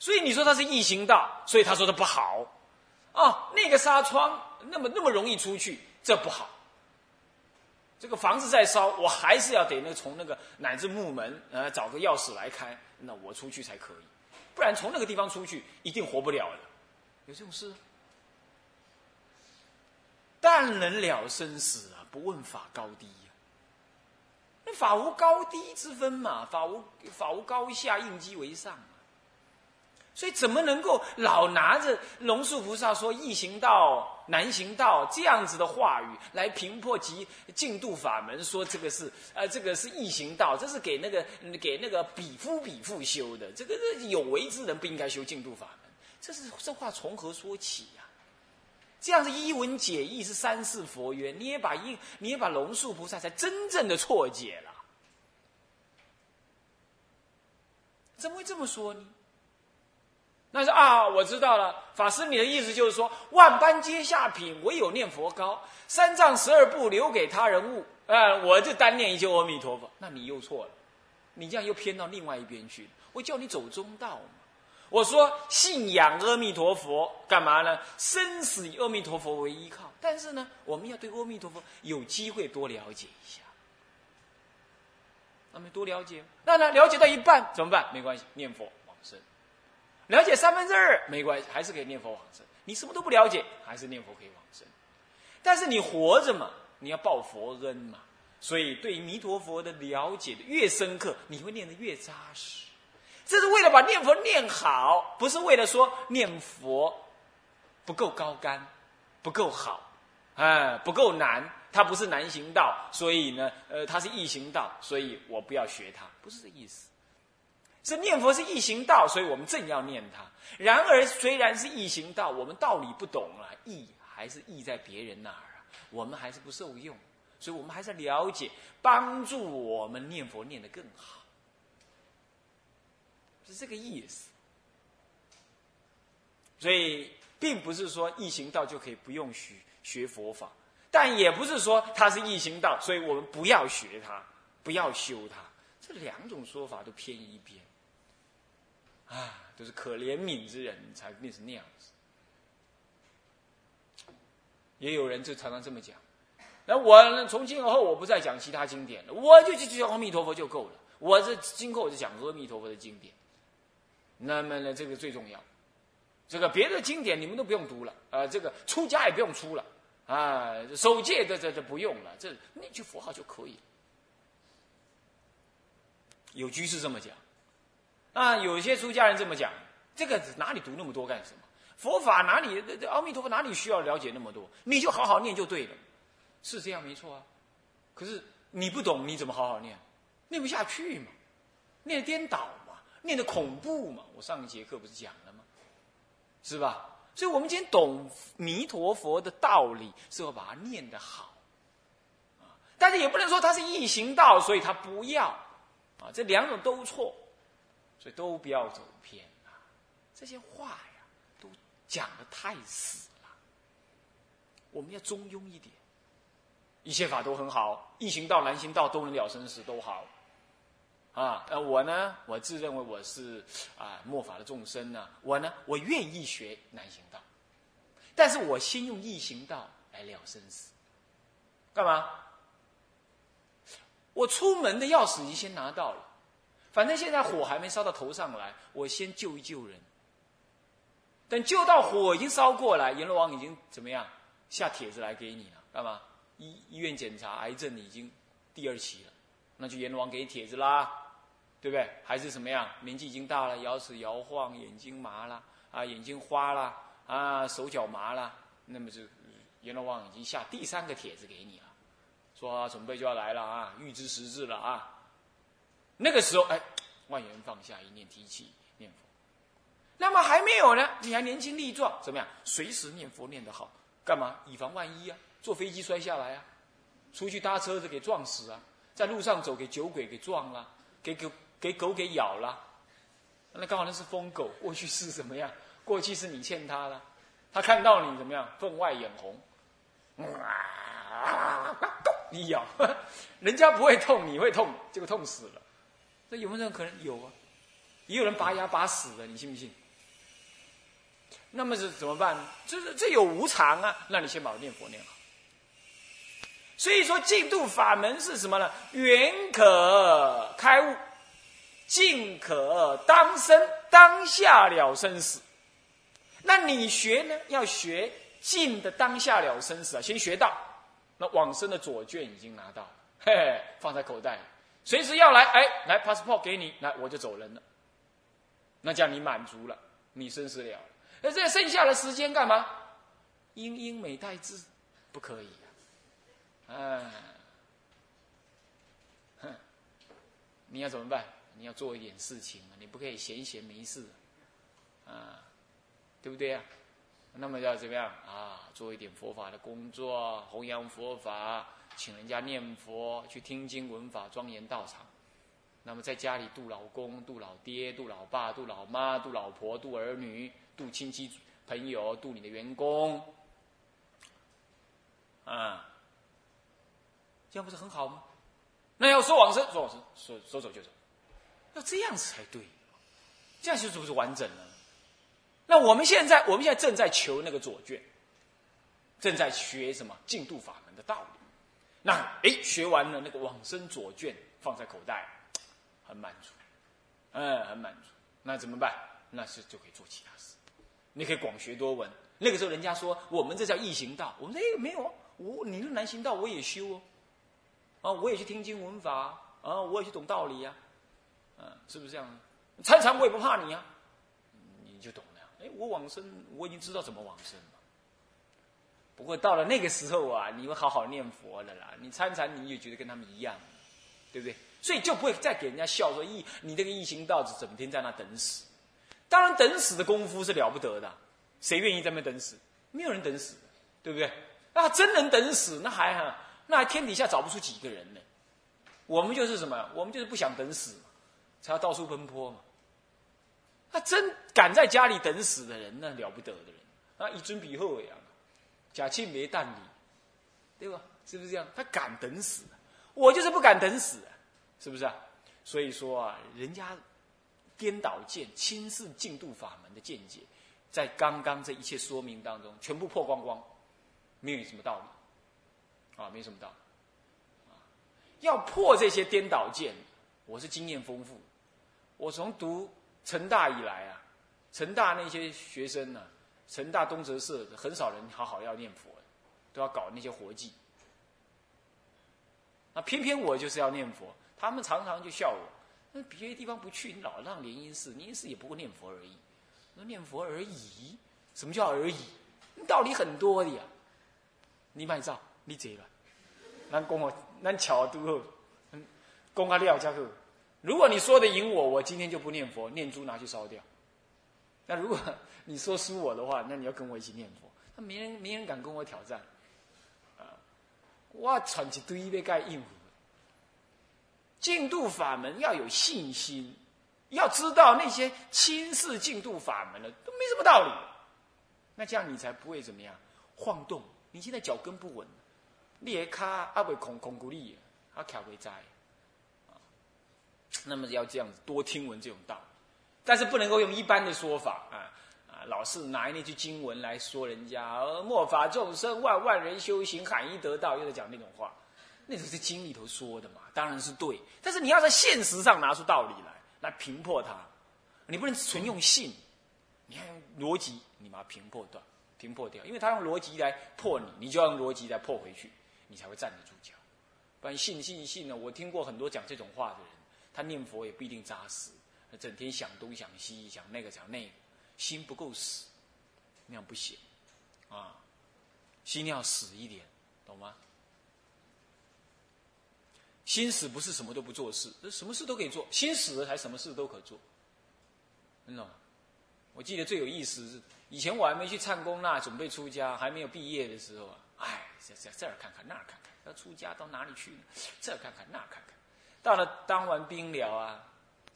所以你说他是异行道，所以他说的不好。哦，那个纱窗那么那么容易出去，这不好。这个房子在烧，我还是要得那从那个乃至木门，呃，找个钥匙来开，那我出去才可以，不然从那个地方出去一定活不了的。有这种事？但能了生死啊，不问法高低呀。那法无高低之分嘛，法无法无高下，应机为上。所以怎么能够老拿着龙树菩萨说易行道难行道这样子的话语来评破及净度法门，说这个是呃这个是易行道，这是给那个给那个比夫比妇修的，这个有为之人不应该修净度法门，这是这话从何说起呀？这样子一文解义是三世佛曰，你也把一你也把龙树菩萨才真正的错解了，怎么会这么说呢？那是啊，我知道了。法师，你的意思就是说，万般皆下品，唯有念佛高。三藏十二部留给他人悟，啊，我就单念一句阿弥陀佛。那你又错了，你这样又偏到另外一边去。我叫你走中道嘛。我说信仰阿弥陀佛干嘛呢？生死以阿弥陀佛为依靠。但是呢，我们要对阿弥陀佛有机会多了解一下。那么多了解，那呢？了解到一半怎么办？没关系，念佛往生。了解三分之二没关系，还是可以念佛往生。你什么都不了解，还是念佛可以往生。但是你活着嘛，你要报佛恩嘛。所以对弥陀佛的了解的越深刻，你会念得越扎实。这是为了把念佛念好，不是为了说念佛不够高干，不够好，哎，不够难。它不是难行道，所以呢，呃，它是易行道，所以我不要学它，不是这意思。这念佛是易行道，所以我们正要念它。然而，虽然是易行道，我们道理不懂啊，易还是易在别人那儿啊，我们还是不受用，所以我们还是了解，帮助我们念佛念得更好，是这个意思。所以，并不是说易行道就可以不用学学佛法，但也不是说它是易行道，所以我们不要学它，不要修它。这两种说法都偏一边。啊，都是可怜悯之人才变成那样子。也有人就常常这么讲。那我从今而后，我不再讲其他经典了，我就就讲阿弥陀佛就够了。我这今后我就讲阿弥陀佛的经典。那么呢，这个最重要。这个别的经典你们都不用读了，啊，这个出家也不用出了，啊，守戒的这这不用了，这那句佛号就可以了。有居士这么讲。啊，有些出家人这么讲，这个哪里读那么多干什么？佛法哪里，阿弥陀佛哪里需要了解那么多？你就好好念就对了，是这样没错啊。可是你不懂，你怎么好好念？念不下去嘛，念颠倒嘛，念的恐怖嘛。我上一节课不是讲了吗？是吧？所以我们今天懂弥陀佛的道理，是要把它念得好啊。但是也不能说他是异行道，所以他不要啊。这两种都错。所以都不要走偏啊！这些话呀，都讲的太死了。我们要中庸一点，一切法都很好，易行道、难行道都能了生死，都好。啊，呃，我呢，我自认为我是啊末法的众生呢，我呢，我愿意学难行道，但是我先用易行道来了生死。干嘛？我出门的钥匙已经先拿到了。反正现在火还没烧到头上来，我先救一救人。等救到火已经烧过来，阎罗王已经怎么样下帖子来给你了？干嘛？医医院检查癌症已经第二期了，那就阎罗王给帖子啦，对不对？还是什么样？年纪已经大了，摇齿摇晃，眼睛麻了啊，眼睛花了啊，手脚麻了，那么就阎罗王已经下第三个帖子给你了，说准备就要来了啊，预知时至了啊。那个时候，哎，万缘放下，一念提起念佛。那么还没有呢，你还年轻力壮，怎么样？随时念佛念得好，干嘛？以防万一啊！坐飞机摔下来啊，出去搭车子给撞死啊，在路上走给酒鬼给撞了，给狗给狗给咬了。那刚好那是疯狗，过去是怎么样？过去是你欠他的，他看到你怎么样？分外眼红，你咬，人家不会痛，你会痛，结果痛死了。那有没有这种可能？有啊，也有人拔牙拔死的，你信不信？那么是怎么办呢？这这有无常啊！那你先把念佛念好。所以说，净土法门是什么呢？远可开悟，近可当生当下了生死。那你学呢？要学近的当下了生死啊！先学到，那往生的左卷已经拿到，嘿嘿，放在口袋里，随时要来，哎，来 passport 给你，来我就走人了。那叫你满足了，你生死了。那这剩下的时间干嘛？英英美代字，不可以啊！啊，哼，你要怎么办？你要做一点事情啊！你不可以闲闲没事，啊，对不对啊？那么要怎么样啊？做一点佛法的工作，弘扬佛法，请人家念佛，去听经闻法，庄严道场。那么在家里度老公、度老爹、度老爸、度老妈、度老婆、度儿女。度亲戚朋友，度你的员工，啊，这样不是很好吗？那要说往生，说往生，说说走就走，要这样子才对，这样就是不是完整了？那我们现在，我们现在正在求那个左卷，正在学什么净度法门的道理。那哎，学完了那个往生左卷，放在口袋，很满足，嗯，很满足。那怎么办？那是就可以做其他事。你可以广学多闻。那个时候，人家说我们这叫易行道。我们说哎，没有啊，我你是难行道，我也修哦。啊，我也去听经闻法啊，我也去懂道理呀。啊，是不是这样？参禅我也不怕你啊，你就懂了。哎，我往生，我已经知道怎么往生了。不过到了那个时候啊，你会好好念佛的啦。你参禅，你也觉得跟他们一样，对不对？所以就不会再给人家笑说易你这个易行道子整天在那等死。当然，等死的功夫是了不得的，谁愿意在那等死？没有人等死，对不对？那真能等死，那还哈，那还天底下找不出几个人呢。我们就是什么？我们就是不想等死，才要到处奔波嘛。那真敢在家里等死的人，那了不得的人，啊，一尊比后一样，假庆没淡礼，对吧？是不是这样？他敢等死，我就是不敢等死，是不是啊？所以说啊，人家。颠倒见、轻视净度法门的见解，在刚刚这一切说明当中，全部破光光，没有什么道理，啊，没什么道理，要破这些颠倒见，我是经验丰富，我从读成大以来啊，成大那些学生呢，成大东哲社很少人好好要念佛，都要搞那些活计，那偏偏我就是要念佛，他们常常就笑我。那别的地方不去，你老让联姻寺，联姻寺也不过念佛而已。那念佛而已，什么叫而已？道理很多的呀。你买照，你这了。咱讲我，咱巧都好，嗯，讲阿廖家好。如果你说的赢我，我今天就不念佛，念珠拿去烧掉。那如果你说输我的话，那你要跟我一起念佛。那没人没人敢跟我挑战。啊，我喘一堆要该应付。净度法门要有信心，要知道那些轻视净度法门的都没什么道理。那这样你才不会怎么样晃动。你现在脚跟不稳，裂卡阿会空空骨力，阿卡会在。那么要这样子多听闻这种道，但是不能够用一般的说法啊啊，老是拿那句经文来说人家，末法众生万万人修行，罕一得道，又在讲那种话。那是经里头说的嘛，当然是对。但是你要在现实上拿出道理来，来平破它。你不能纯用信，你要用逻辑，你把它平破断、平破掉。因为他用逻辑来破你，你就要用逻辑来破回去，你才会站得住脚。不然信信信呢？我听过很多讲这种话的人，他念佛也不一定扎实，整天想东想西，想那个想那个，心不够死，那样不行啊。心要死一点，懂吗？心死不是什么都不做事，什么事都可以做。心死了才什么事都可做，你懂吗？我记得最有意思是，以前我还没去唱功那，准备出家，还没有毕业的时候啊，哎，在这儿看看那儿看看，要出家到哪里去呢？这儿看看那儿看看，到了当完兵了啊，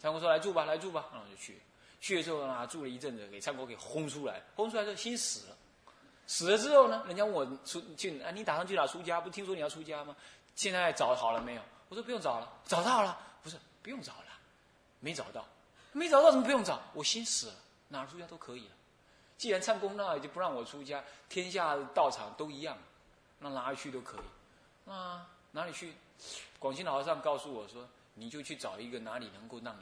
唱功说来住吧，来住吧，然后就去，去了之后呢，住了一阵子，给唱功给轰出来，轰出来之后心死了，死了之后呢，人家问我出去啊，你打算去哪出家？不听说你要出家吗？现在找好了没有？我说不用找了，找到了，不是不用找了，没找到，没找到怎么不用找？我心死了，哪出家都可以了。既然唱功那就不让我出家，天下道场都一样，那哪里去都可以。那，哪里去？广西老和尚告诉我说，你就去找一个哪里能够让你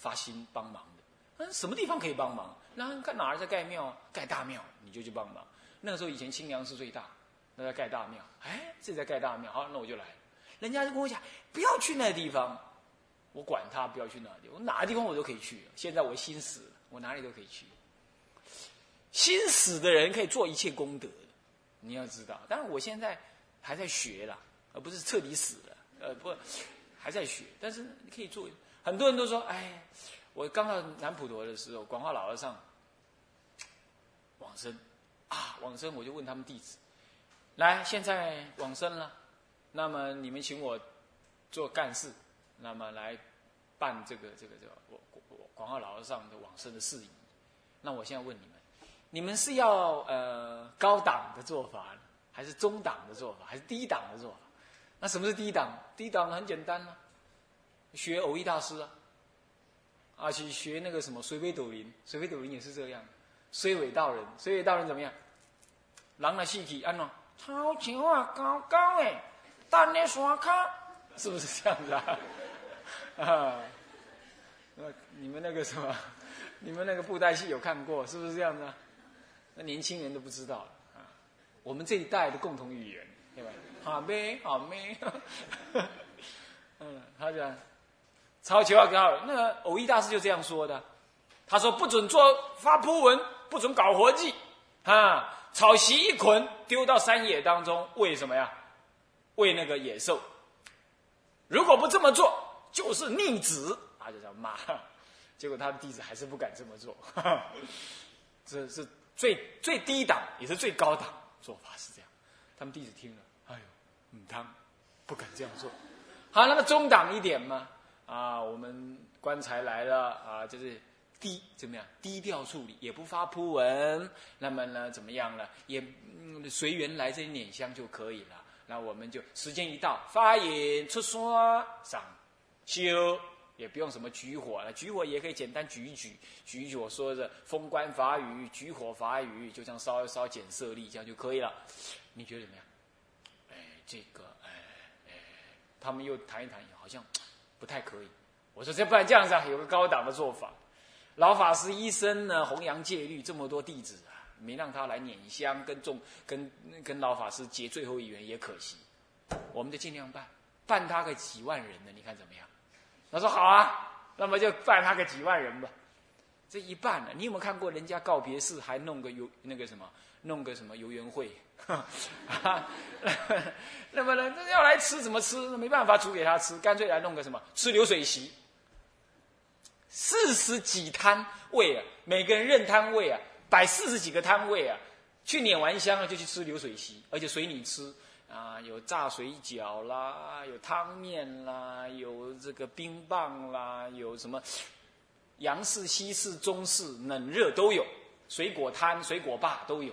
发心帮忙的。嗯，什么地方可以帮忙？那看哪儿在盖庙，盖大庙，你就去帮忙。那个时候以前清凉寺最大，那在盖大庙。哎，这在盖大庙，好，那我就来。人家就跟我讲，不要去那个地方，我管他，不要去哪里，我哪个地方我都可以去。现在我心死了，我哪里都可以去。心死的人可以做一切功德，你要知道。但是我现在还在学了，而不是彻底死了。呃，不，还在学。但是你可以做。很多人都说，哎，我刚到南普陀的时候，广化老和尚往生啊，往生，我就问他们弟子，来，现在往生了。那么你们请我做干事，那么来办这个这个这个我我广化老和尚的往生的事宜。那我现在问你们，你们是要呃高档的做法，还是中档的做法，还是低档的做法？那什么是低档？低档很简单啊，学偶益大师啊，啊去学那个什么水尾斗林，水尾斗林也是这样，水尾道人，水尾道人怎么样？人来戏体安喏，超强啊，高高诶。单的刷卡，是不是这样子啊？啊，那你们那个什么，你们那个布袋戏有看过，是不是这样子啊？那年轻人都不知道了啊。我们这一代的共同语言，对吧？好咩，好咩。嗯，他讲超级好搞，那个偶益大师就这样说的。他说不准做发铺文，不准搞活计，啊，草席一捆丢到山野当中，喂什么呀？喂那个野兽，如果不这么做，就是逆子，他就叫骂。结果他的弟子还是不敢这么做，这是最最低档，也是最高档做法是这样。他们弟子听了，哎呦，嗯，他不敢这样做。好，那么中档一点嘛，啊，我们棺材来了啊，就是低怎么样？低调处理，也不发铺文。那么呢，怎么样了？也随缘来这里捻香就可以了。那我们就时间一到，发言出山上修，也不用什么举火了，举火也可以简单举一举，举一举我说的封官法语，举火法语，就这样烧一烧减色力，这样就可以了。你觉得怎么样？哎，这个哎哎，他们又谈一谈，好像不太可以。我说这不然这样子啊，有个高档的做法。老法师一生呢弘扬戒律，这么多弟子啊。没让他来捻香，跟众跟跟老法师结最后一缘也可惜，我们就尽量办，办他个几万人呢？你看怎么样？他说好啊，那么就办他个几万人吧。这一办呢，你有没有看过人家告别式还弄个有那个什么，弄个什么游园会？那么呢，要来吃怎么吃？没办法煮给他吃，干脆来弄个什么吃流水席，四十几摊位啊，每个人认摊位啊。摆四十几个摊位啊，去捻完香了就去吃流水席，而且随你吃啊，有炸水饺啦，有汤面啦，有这个冰棒啦，有什么洋式、西式、中式冷热都有，水果摊、水果坝都有。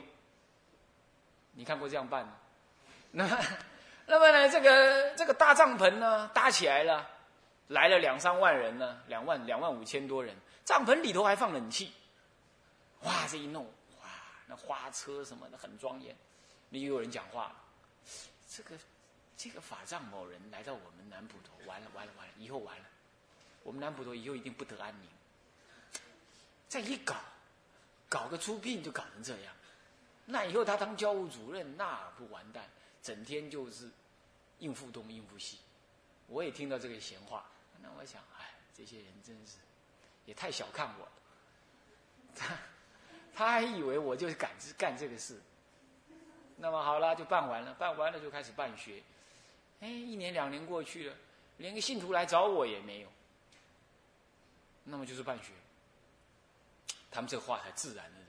你看过这样办的？那么那么呢，这个这个大帐篷呢搭起来了，来了两三万人呢，两万两万五千多人，帐篷里头还放冷气。哇，这一弄，哇，那花车什么的很庄严。那又有人讲话了，这个这个法藏某人来到我们南普陀，完了完了完了，以后完了，我们南普陀以后一定不得安宁。再一搞，搞个出殡就搞成这样，那以后他当教务主任那不完蛋，整天就是应付东应付西。我也听到这个闲话，那我想，哎，这些人真是也太小看我了。他。他还以为我就是敢干这个事，那么好了，就办完了，办完了就开始办学。哎，一年两年过去了，连个信徒来找我也没有。那么就是办学，他们这话才自然的？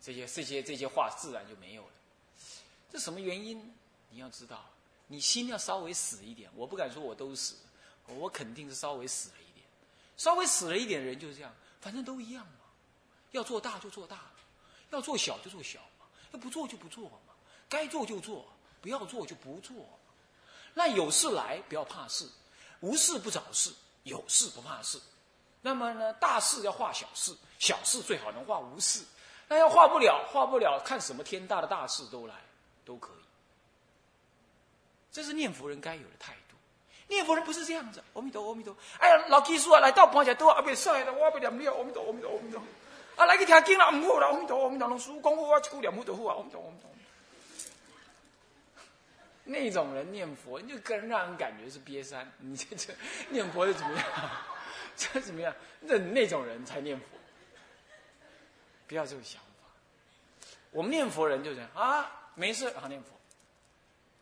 这些这些这些话自然就没有了。这什么原因？你要知道，你心要稍微死一点。我不敢说我都死，我肯定是稍微死了一点。稍微死了一点人就是这样，反正都一样嘛。要做大就做大，要做小就做小嘛，要不做就不做嘛，该做就做，不要做就不做。那有事来不要怕事，无事不找事，有事不怕事。那么呢，大事要化小事，小事最好能化无事。那要化不了，化不了，看什么天大的大事都来，都可以。这是念佛人该有的态度。念佛人不是这样子，阿弥陀，阿弥陀。哎呀，老技术啊，来到半夜都阿未晒的，我不念了，阿弥陀，阿弥陀，阿弥陀。啊，来去听经了，唔好啦，阿弥陀，阿弥陀。老师讲我一句念不得好啊，阿弥陀，阿弥陀。那种人念佛，就更让人感觉是瘪三。你这这念佛是怎么样？这怎么样？那那种人才念佛。不要这个想法。我们念佛人就这样啊，没事啊念佛。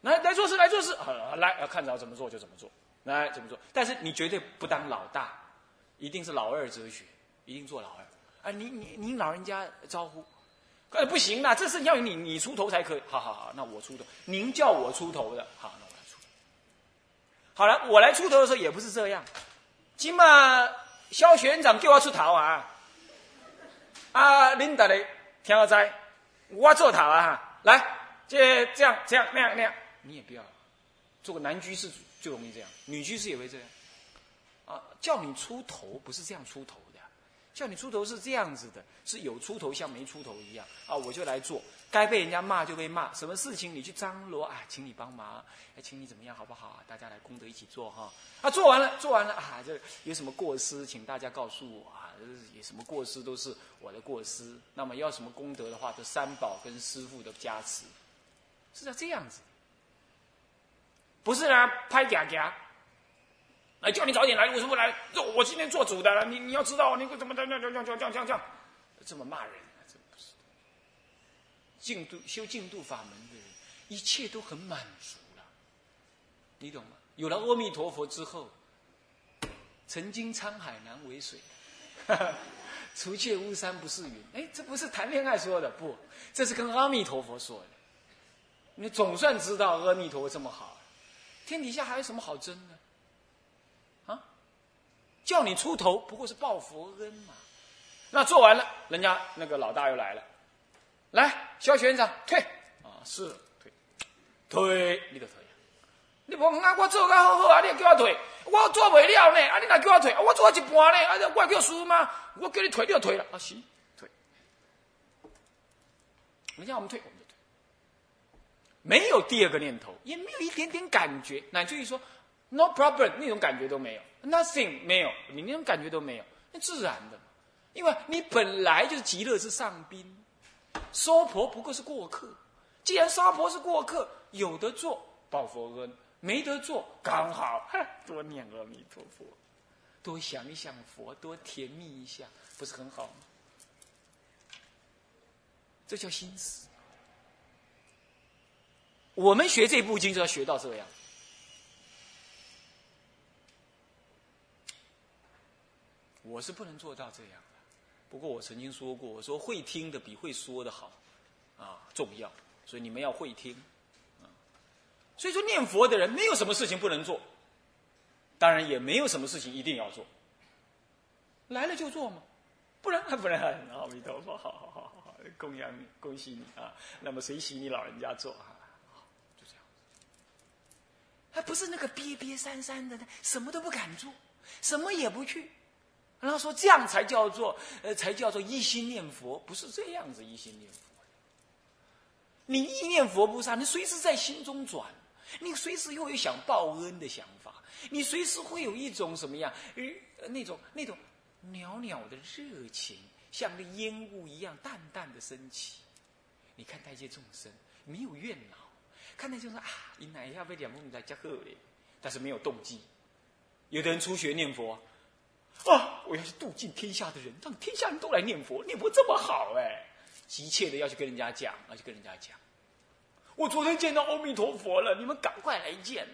来来做事，来做事，好来要看着怎么做就怎么做，来怎么做。但是你绝对不当老大，一定是老二哲学，一定做老二。啊，你你你老人家招呼。呃，不行啦，这事要你你出头才可以。好好好，那我出头。您叫我出头的，好，那我来出头。好了，我来出头的时候也不是这样。今嘛，肖学院长叫我出头啊。啊，领导嘞听我在，我做头啊哈。来，这这样这样那样那样，你也不要。做个男居士就容易这样，女居士也会这样。啊，叫你出头不是这样出头的。叫你出头是这样子的，是有出头像没出头一样啊！我就来做，该被人家骂就被骂，什么事情你去张罗啊，请你帮忙，哎，请你怎么样好不好？大家来功德一起做哈！啊，做完了，做完了啊！这有什么过失，请大家告诉我啊！有什么过失都是我的过失。那么要什么功德的话，这三宝跟师父的加持，是要这样子，不是啊，拍假假。哎，叫你早点来，为什么不来？我今天做主的，你你要知道，你怎么这样这样这样这样这样这样，这么骂人，净度修净度法门的人，一切都很满足了，你懂吗？有了阿弥陀佛之后，曾经沧海难为水，除却巫山不是云。哎，这不是谈恋爱说的，不，这是跟阿弥陀佛说的。你总算知道阿弥陀佛这么好，天底下还有什么好争的？啊叫你出头，不过是报佛恩嘛。那做完了，人家那个老大又来了，来，肖学长退啊，是退，退，你就退啊。你无啊，我做噶好好啊，你叫我退，我做不了呢。啊，你哪叫我退？我做一半呢，啊，我叫输吗？我叫你退，你就退了。啊，行，退。人家我们退，我们就退。没有第二个念头，也没有一点点感觉，乃至于说 no problem 那种感觉都没有。Nothing 没有，你那种感觉都没有，那自然的，因为你本来就是极乐之上宾，娑婆不过是过客。既然娑婆是过客，有的做报佛恩，没得做刚好，多念阿弥陀佛，多想一想佛，多甜蜜一下，不是很好吗？这叫心思。我们学这部经就要学到这样。我是不能做到这样，不过我曾经说过，我说会听的比会说的好，啊重要，所以你们要会听，啊，所以说念佛的人没有什么事情不能做，当然也没有什么事情一定要做，来了就做嘛，不然 不然阿弥陀佛，好好好好好，供养你，恭喜你啊，那么随喜你老人家做啊，就这样，还不是那个憋憋三三的，什么都不敢做，什么也不去。然后说这样才叫做，呃，才叫做一心念佛，不是这样子一心念佛。你一念佛菩萨，你随时在心中转，你随时又有想报恩的想法，你随时会有一种什么样，呃，那种那种袅袅的热情，像那烟雾一样淡淡的升起。你看待一些众生，没有怨恼，看待就是啊，你哪一下被两梦在加贺嘞，但是没有动机。有的人初学念佛。啊我要去度尽天下的人，让天下人都来念佛，念佛这么好哎！急切的要去跟人家讲，要去跟人家讲。我昨天见到阿弥陀佛了，你们赶快来见。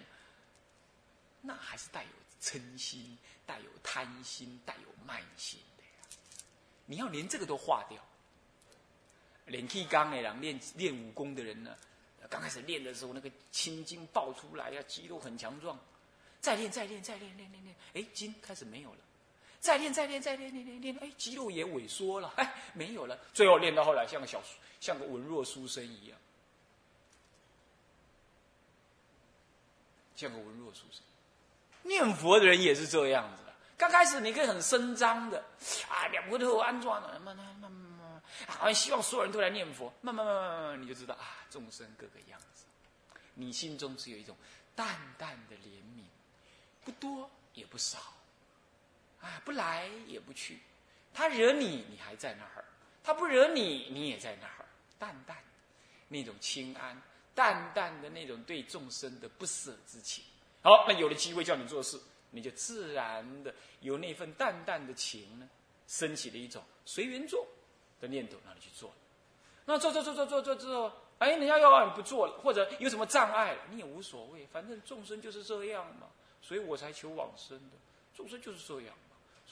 那还是带有嗔心、带有贪心、带有慢心的呀！你要连这个都化掉。练气刚的人，练练武功的人呢，刚开始练的时候，那个青筋爆出来呀，肌肉很强壮。再练，再练，再练，练练练，哎，筋开始没有了。再练，再练，再练，练练练，哎，肌肉也萎缩了，哎，没有了。最后练到后来，像个小，像个文弱书生一样，像个文弱书生。念佛的人也是这样子的，刚开始你可以很声张的，啊，两回头安装了，慢慢慢慢慢，好像希望所有人都来念佛，慢慢慢慢慢慢，你就知道啊，众生各个样子，你心中只有一种淡淡的怜悯，不多也不少，啊，不来也不去，他惹你，你还在那儿；他不惹你，你也在那儿，淡淡的那种清安，淡淡的那种对众生的不舍之情。好，那有了机会叫你做事。你就自然的有那份淡淡的情呢，升起了一种随缘做的念头，让你去做。那做做做做做做做，哎，人家要让你不做了，或者有什么障碍，你也无所谓，反正众生就是这样嘛，所以我才求往生的。众生就是这样，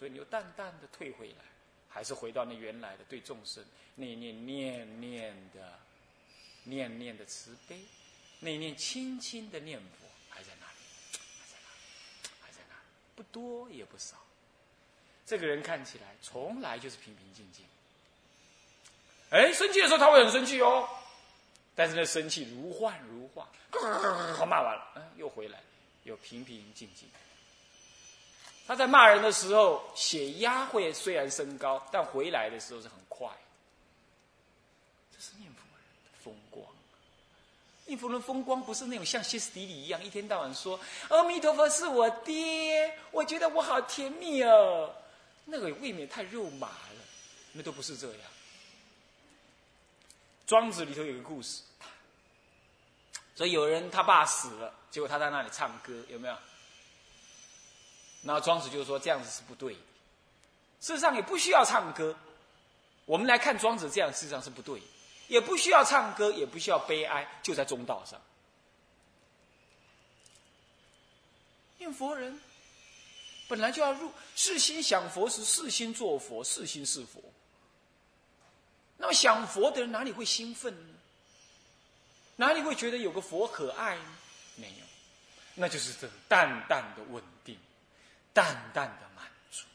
所以你又淡淡的退回来，还是回到那原来的对众生那念念念的念念的慈悲，那念轻轻的念佛。还在那里，还在那不多也不少，这个人看起来从来就是平平静静。哎，生气的时候他会很生气哦，但是那生气如幻如化，好骂完了，嗯，又回来，又平平静静。他在骂人的时候，血压会虽然升高，但回来的时候是很快。这是念佛人的风光。念佛人风光不是那种像歇斯底里一样，一天到晚说阿弥陀佛是我爹，我觉得我好甜蜜哦，那个未免太肉麻了，那都不是这样。庄子里头有个故事，所以有人他爸死了，结果他在那里唱歌，有没有？那庄子就说这样子是不对，事实上也不需要唱歌。我们来看庄子这样，事实上是不对。也不需要唱歌，也不需要悲哀，就在中道上。念佛人本来就要入，是心想佛时，是心做佛，是心是佛。那么想佛的人哪里会兴奋呢？哪里会觉得有个佛可爱呢？没有，那就是这淡淡的问，淡淡的满足。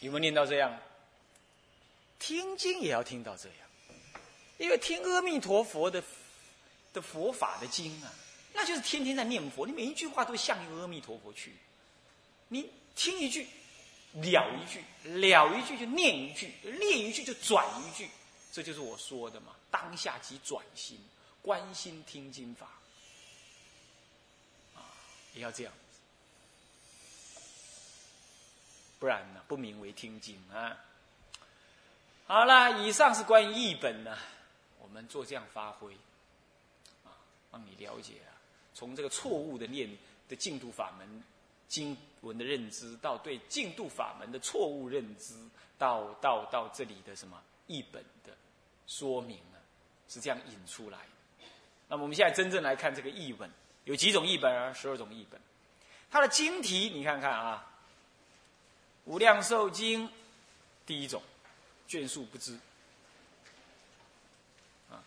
有没有念到这样？听经也要听到这样，因为听阿弥陀佛的的佛法的经啊，那就是天天在念佛，你每一句话都向阿弥陀佛去。你听一句，了一句，了一句就念一句，念一句就转一句，这就是我说的嘛。当下即转心，观心听经法，啊，也要这样。不然呢？不名为听经啊！好了，以上是关于译本呢，我们做这样发挥，啊，让你了解啊，从这个错误的念的净土法门经文的认知，到对净土法门的错误认知，到到到这里的什么译本的说明呢？是这样引出来的。那么我们现在真正来看这个译本，有几种译本啊？十二种译本，它的经题你看看啊。无量寿经，第一种，卷数不知。啊，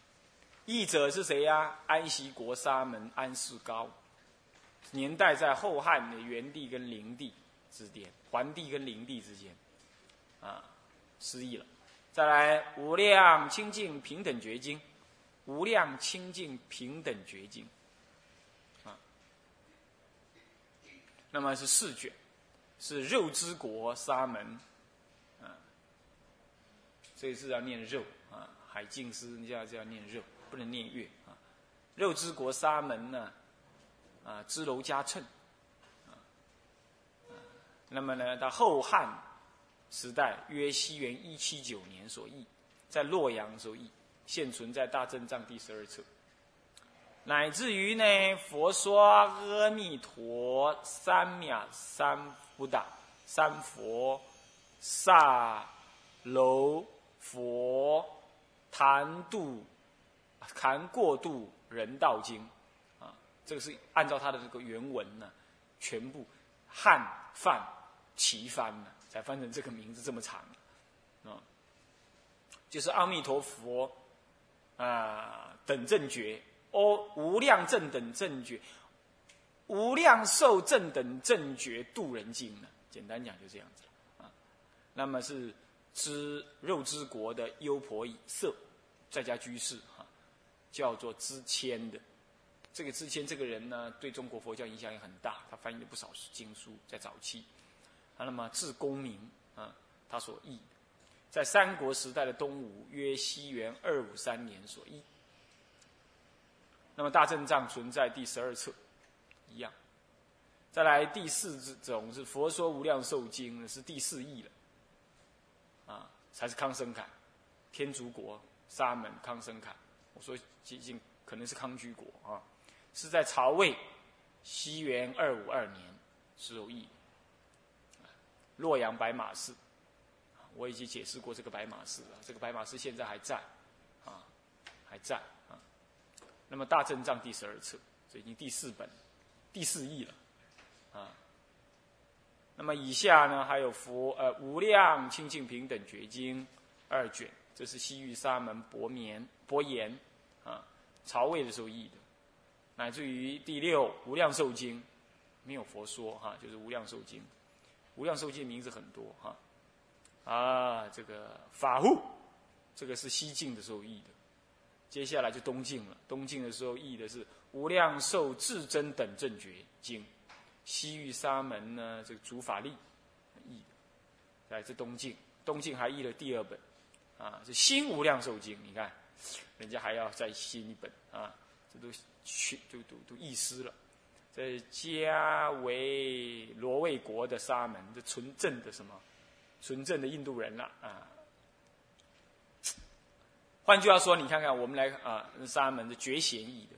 译者是谁呀？安息国沙门安世高，年代在后汉的元帝跟灵帝之间，桓帝跟灵帝之间，啊，失忆了。再来，无量清净平等觉经，无量清净平等觉经，啊，那么是四卷。是肉之国沙门，啊，所以是要念肉啊。海静师你要就要念肉，不能念月啊。肉之国沙门呢，支楼加称，啊，那么呢，到后汉时代，约西元一七九年所译，在洛阳所译，现存在大正藏第十二册。乃至于呢，佛说阿弥陀三藐三。不打三佛萨楼佛谈度谈过度人道经，这个是按照他的这个原文呢，全部汉范齐翻呢，才翻成这个名字这么长啊，就是阿弥陀佛啊等正觉，哦无量正等正觉。无量寿正等正觉度人经呢？简单讲就这样子啊。那么是知肉之国的优婆夷色，在家居士哈，叫做知谦的。这个知谦这个人呢，对中国佛教影响也很大，他翻译了不少经书，在早期。啊，那么字公明啊，他所译，在三国时代的东吴，约西元二五三年所译。那么大正藏存在第十二册，一样。再来第四种是《佛说无量寿经》，是第四义了。啊，才是康生凯，天竺国沙门康生凯。我说接近可能是康居国啊，是在曹魏西元二五二年时有译。洛阳白马寺，我已经解释过这个白马寺了。这个白马寺现在还在，啊，还在啊。那么大正藏第十二册，这已经第四本，第四义了，啊。那么以下呢，还有佛呃无量清净平等觉经二卷，这是西域沙门薄棉薄言啊，曹魏的时候译的，乃至于第六无量寿经，没有佛说哈，就是无量寿经。无量寿经名字很多哈，啊，这个法护，这个是西晋的时候译的，接下来就东晋了。东晋的时候译的是无量寿至真等正觉经，西域沙门呢这个主法力译，来自东晋。东晋还译了第二本，啊，是新无量寿经。你看，人家还要再新一本啊，都去都都都译失了。这家为罗卫国的沙门，这纯正的什么？纯正的印度人了啊！换句话说，你看看我们来啊，沙门的觉贤义的，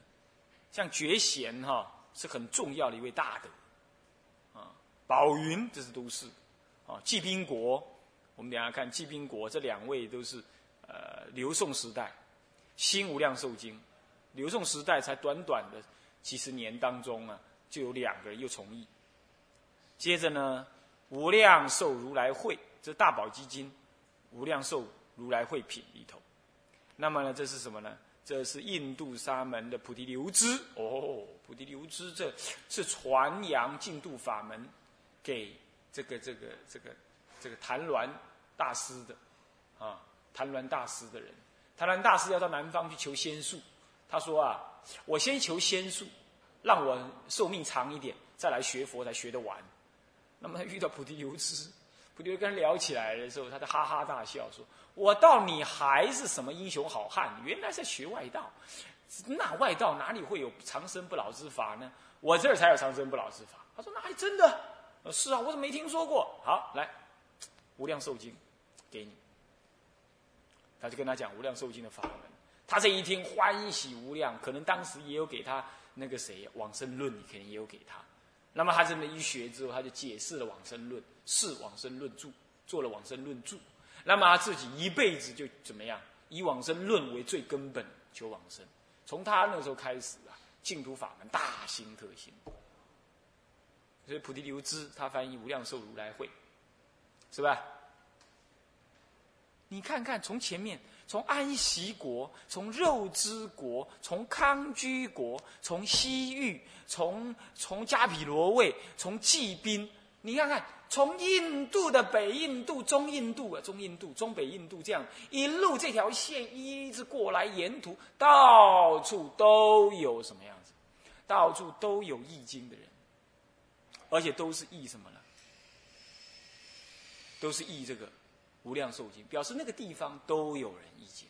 像觉贤哈是很重要的一位大德啊。宝云这是都是啊。济宾国，我们等下看济宾国这两位都是呃刘宋时代新无量寿经，刘宋时代才短短的几十年当中啊。就有两个人又重译。接着呢，无量寿如来会，这大宝基金，无量寿如来会品里头。那么呢，这是什么呢？这是印度沙门的菩提流支哦，菩提流支，这是传扬净土法门给这个这个这个这个谭鸾大师的啊，谭鸾大师的人。谭鸾大师要到南方去求仙术，他说啊，我先求仙术。让我寿命长一点，再来学佛才学得完。那么他遇到菩提流支，菩提跟他聊起来的时候，他就哈哈大笑说：“我道你还是什么英雄好汉？原来在学外道。那外道哪里会有长生不老之法呢？我这儿才有长生不老之法。”他说：“哪里真的？是啊，我怎么没听说过？好，来《无量寿经》给你。”他就跟他讲《无量寿经》的法门。他这一听欢喜无量，可能当时也有给他。那个谁，《往生论》你肯定也有给他。那么他这么一学之后，他就解释了《往生论》，是《往生论注》，做了《往生论注》。那么他自己一辈子就怎么样？以《往生论》为最根本求往生。从他那时候开始啊，净土法门大兴特兴。所以菩提流支他翻译《无量寿如来会》，是吧？你看看从前面。从安息国，从肉之国，从康居国，从西域，从从加毗罗卫，从济宾，你看看，从印度的北印度、中印度啊，中印度、中北印度这样一路这条线一直过来，沿途到处都有什么样子？到处都有易经的人，而且都是易什么呢？都是易这个。无量寿经表示那个地方都有人意见。